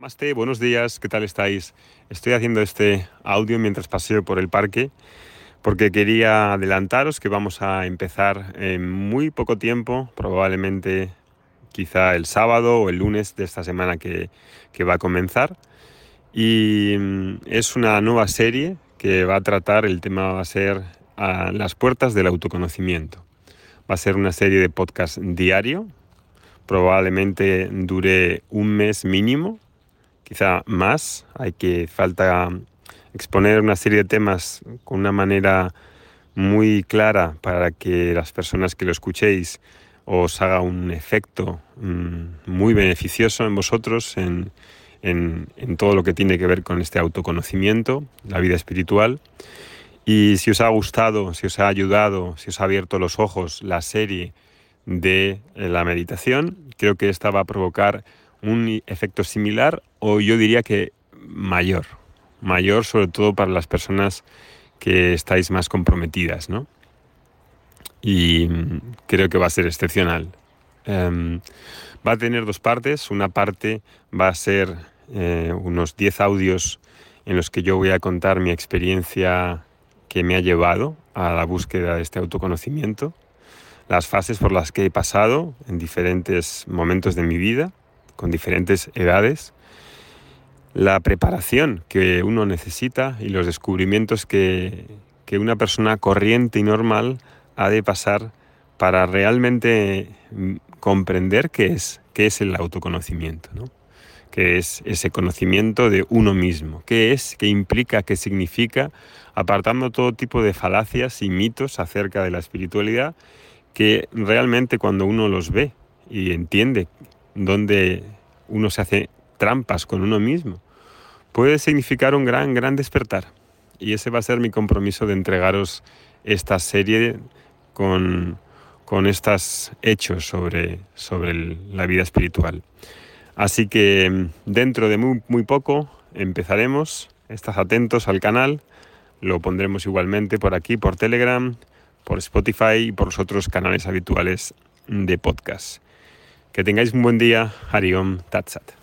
Maste, buenos días, ¿qué tal estáis? Estoy haciendo este audio mientras paseo por el parque porque quería adelantaros que vamos a empezar en muy poco tiempo, probablemente quizá el sábado o el lunes de esta semana que, va a comenzar. Y mm, es una nueva serie que va a tratar, el tema va a ser a las puertas del autoconocimiento. Va a ser una serie de podcast diario, probablemente dure un mes mínimo quizá más. Hay que falta exponer una serie de temas con una manera muy clara para que las personas que lo escuchéis os haga un efecto mm, muy beneficioso en vosotros, en, en, todo lo que tiene que ver con este autoconocimiento, la vida espiritual. Y si os ha gustado, si os ha ayudado, si os ha abierto los ojos la serie de la meditación, creo que esta va a provocar un efecto similar o yo diría que mayor, mayor sobre todo para las personas que estáis más comprometidas, ¿no? Y creo que va a ser excepcional. Em, va a tener dos partes. Una parte va a ser eh, unos 10 audios en los que yo voy a contar mi experiencia que me ha llevado a la búsqueda de este autoconocimiento, las fases por las que he pasado en diferentes momentos de mi vida con diferentes edades, la preparación que uno necesita y los descubrimientos que, una persona corriente y normal ha de pasar para realmente mm, comprender qué es, qué es el autoconocimiento, ¿no? qué es ese conocimiento de uno mismo, qué es, qué implica, qué significa, apartando todo tipo de falacias y mitos acerca de la espiritualidad que realmente cuando uno los ve y entiende donde uno se hace trampas con uno mismo, puede significar un gran, gran despertar. Y ese va a ser mi compromiso de entregaros esta serie con, con estos hechos sobre, sobre la vida espiritual. Así que mm, dentro de muy, muy poco empezaremos. Estad atentos al canal. Lo pondremos igualmente por aquí, por Telegram, por Spotify y por los otros canales habituales de podcast. Que tengáis un buen día. Hariom Tatsat.